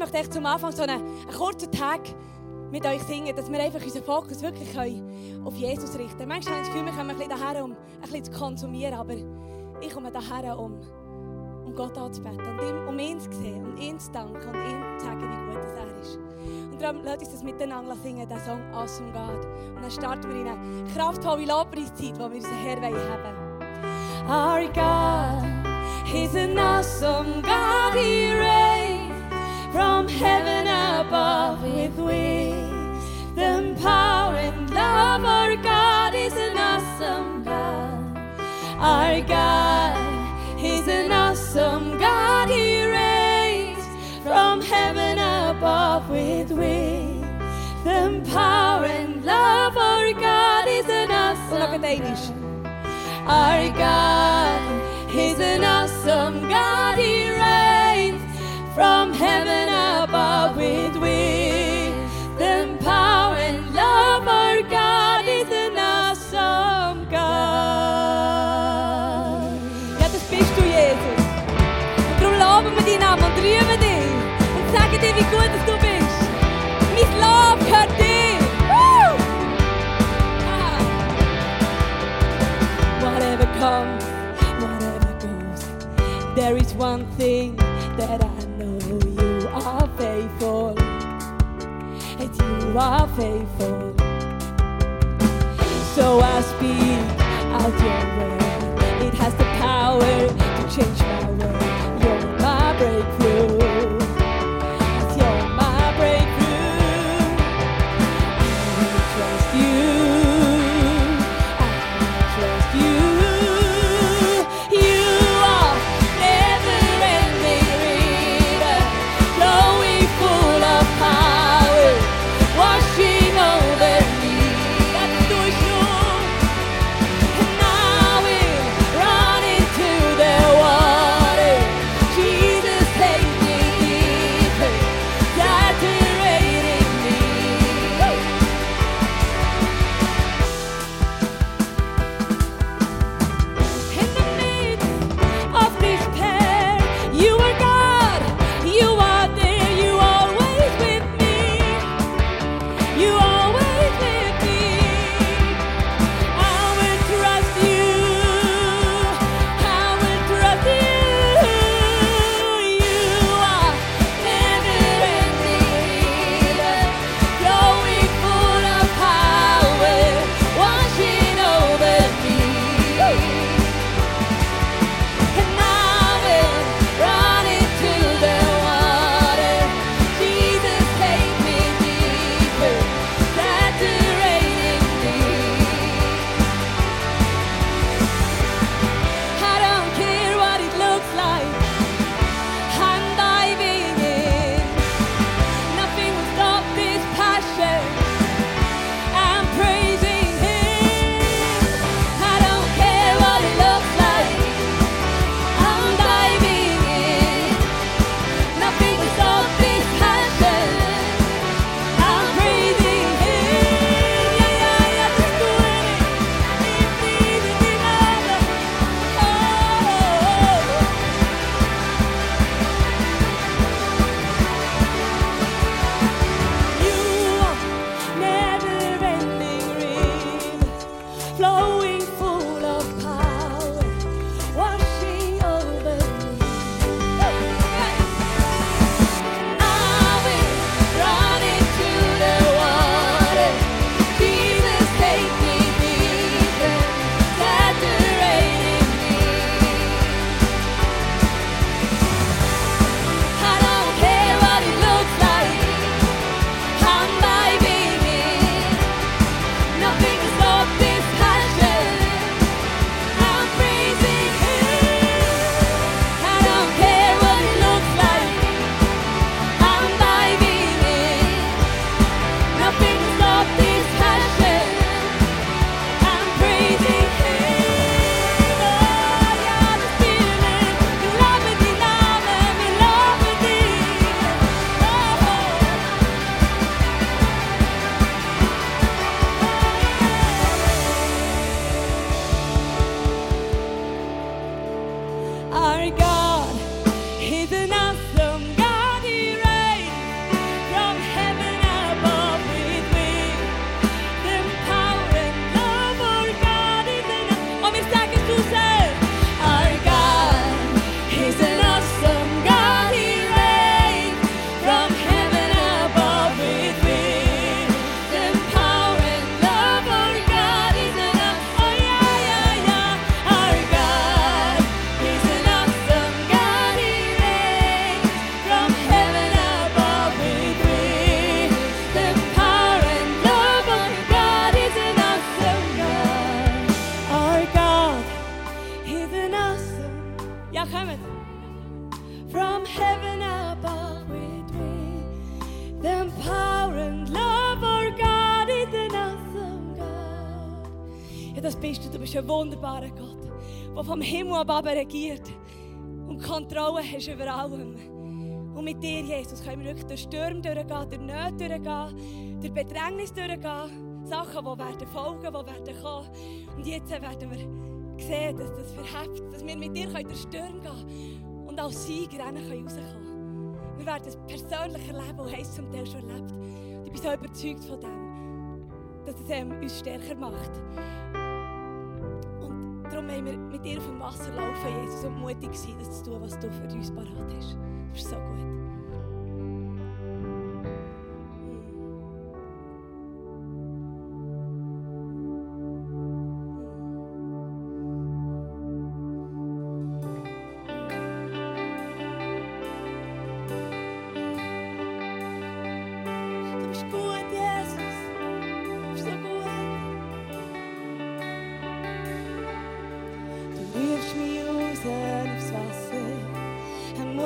möchte echt zum Anfang so einen, einen kurzen Tag mit euch singen, dass wir einfach unseren Fokus wirklich auf Jesus richten können. Manchmal habe ich das Gefühl, wir kommen ein bisschen daher, um ein bisschen zu konsumieren, aber ich komme daher, um, um Gott anzubeten und ihm, um ihn zu sehen und ihn zu danken und ihm zu sagen, wie gut er ist. Und darum lasst uns das miteinander singen, den Song Awesome God. Und dann starten wir in eine kraftvolle Lobpreiszeit, wo wir unseren Herr haben Our God is an awesome God, He reigns from heaven above with wisdom, power, and love. Our God is an awesome God. Our God is an awesome God. He reigns from heaven above with wisdom, power, and love. Our God is an awesome God. Our God is an awesome God. He from heaven above with wisdom, power, and love. Our God is an awesome God. Ja, das bist du, Jesus. Und darum loben wir deinen Namen und rühmen dich und sagen dir, wie gut du bist. Mein Lob gehört dir. Woo! Ah. Whatever comes, whatever goes, there is one thing that I you are faithful. So I speak out your word. It has the power to change my das bist du. Du bist ein wunderbarer Gott, der vom Himmel ab regiert und Kontrolle hast über allem. Und mit dir, Jesus, können wir wirklich durch Stürme durchgehen, durch Nöte durchgehen, durch Bedrängnis durchgehen. Sachen, die werden folgen, die werden kommen. Und jetzt werden wir sehen, dass das verhebt, dass wir mit dir durch Stürme gehen und als Sieger rauskommen können. Wir werden es persönlich erleben und haben es zum Teil schon erlebt. Und ich bin so überzeugt von dem, dass es ähm, uns stärker macht. Wollen wir mit dir auf dem Wasser laufen, Jesus, und mutig sein, das zu tun, was du für uns parat hast. Das ist so gut.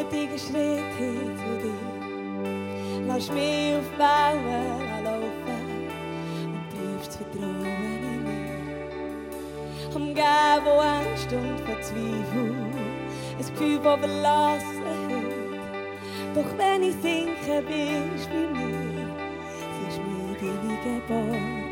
Einen mutigen Schritt hin zu dir. Lass mich auf Wellen laufen und triffst Vertrauen in mich. Umgeben von Angst und von Zweifel, ein Gefühl von Verlassenheit. Doch wenn ich sinke, bist du bei mir, siehst mir deine Geborgenheit.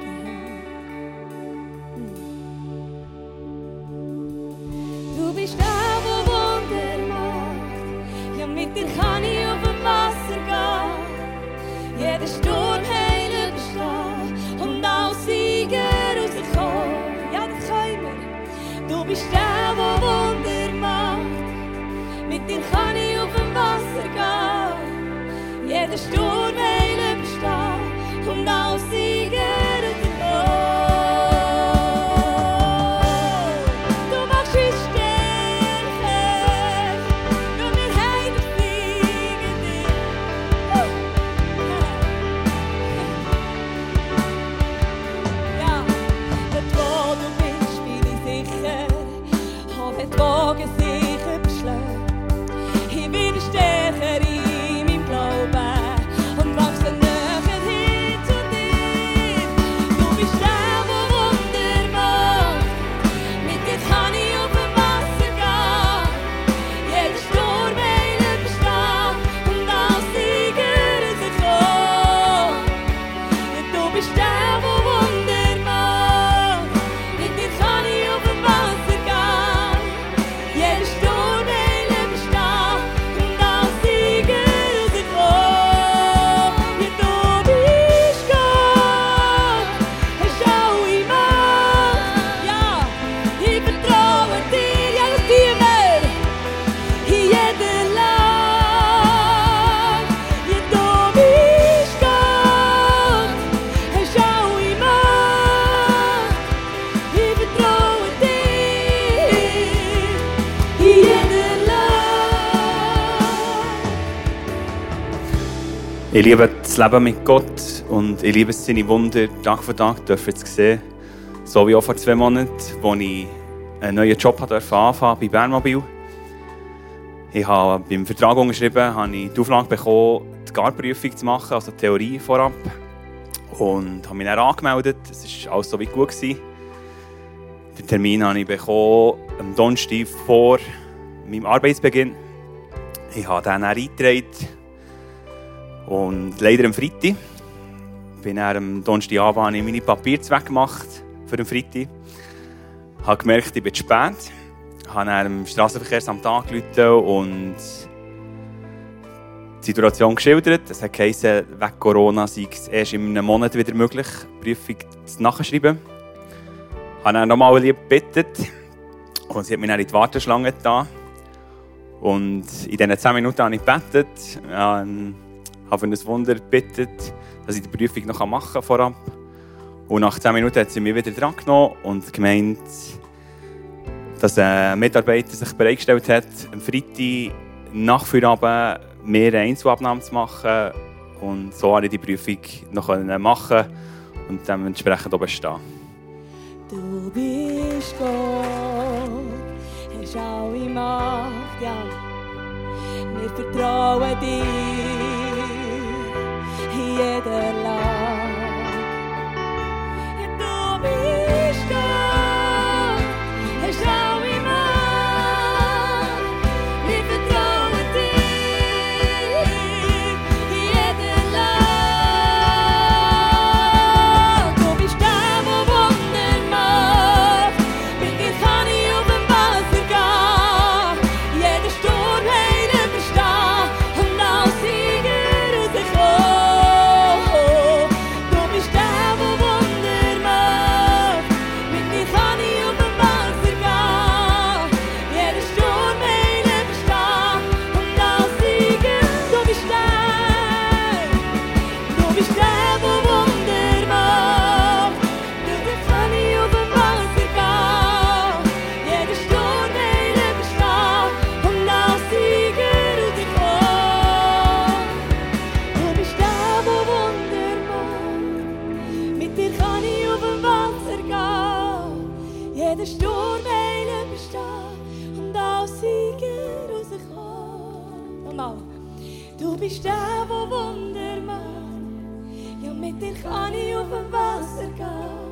Du bist der, der Wunder macht. Mit dir kann ich auf dem Wasser gehen. Jeden Sturm Ich liebe das Leben mit Gott und ich liebe seine Wunder Tag für Tag dürfen zu sehen. So wie auch vor zwei Monaten, als ich einen neuen Job durfte anfangen bei Bernmobil. Ich habe beim Vertrag unterschrieben, habe ich die Auflage bekommen, die Garprüfung zu machen, also die Theorie vorab. Und habe mich dann angemeldet. Es war alles so wie gut. Gewesen. Den Termin habe ich bekommen am Donnerstag vor meinem Arbeitsbeginn. Ich habe dann eingetragen. Und leider am Freitag. Bin dann am Donnerstagabend habe ich meine Papiere weggemacht für den Freitag. Ich habe gemerkt, ich bin zu spät. Ich habe im Straßenverkehrsamt angerufen und die Situation geschildert. Es hat geheißen, wegen Corona sei es erst in einem Monat wieder möglich, die Prüfung zu nachschreiben. Ich habe dann nochmal lieb gebeten und sie hat mich dann in die Warteschlange getan. Und in diesen 10 Minuten habe ich gebetet. Habe für ein Wunder gebeten, dass ich die Prüfung noch machen kann vorab. Und nach 10 Minuten hat sie mich wieder dran genommen und gemeint, dass ein Mitarbeiter sich bereitgestellt hat, am Freitag nach Feierabend mehr Einzelabnahmen zu machen. Und so konnte ich die Prüfung noch machen und dementsprechend auch bestehen. Du bist Gott, hast alle Macht, ja. Wir vertrauen dir in jeder jeden Sturm heil überstehen und als Sieger rauskommen. Nochmal. Du bist der, der Wunder macht. Ja, mit dir kann ich auf dem Wasser gehen.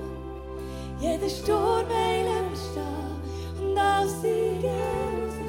Jeden Sturm heil überstehen und als Sieger rauskommen.